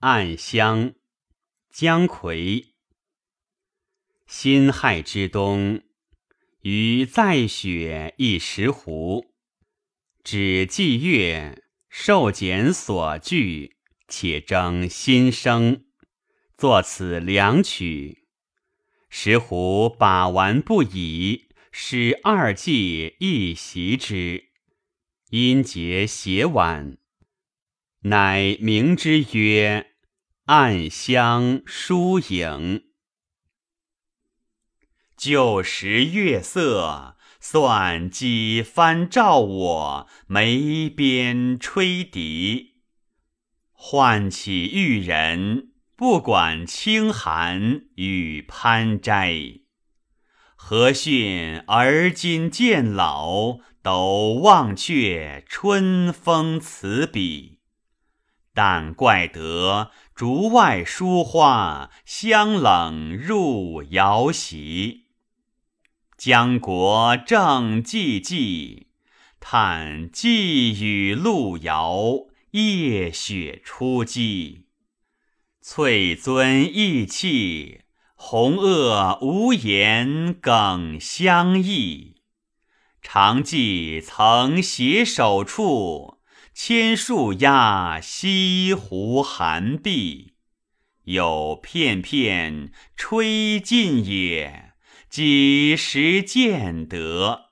暗香，姜夔。辛亥之冬，余再雪一石湖，指祭月，受简所惧，且征新声，作此两曲。石湖把玩不已，使二季一习之，音节写晚，乃名之曰《暗香疏影》。旧时月色，算几番照我眉边吹笛。唤起玉人，不管清寒与攀摘。何逊而今渐老，都忘却春风词笔。但怪得竹外疏花，香冷入瑶席。江国正寂寂，叹寄语路遥，夜雪初积。翠尊意气，红萼无言耿相忆。常记曾携手处，千树压西湖寒碧。有片片吹尽也。几时见得？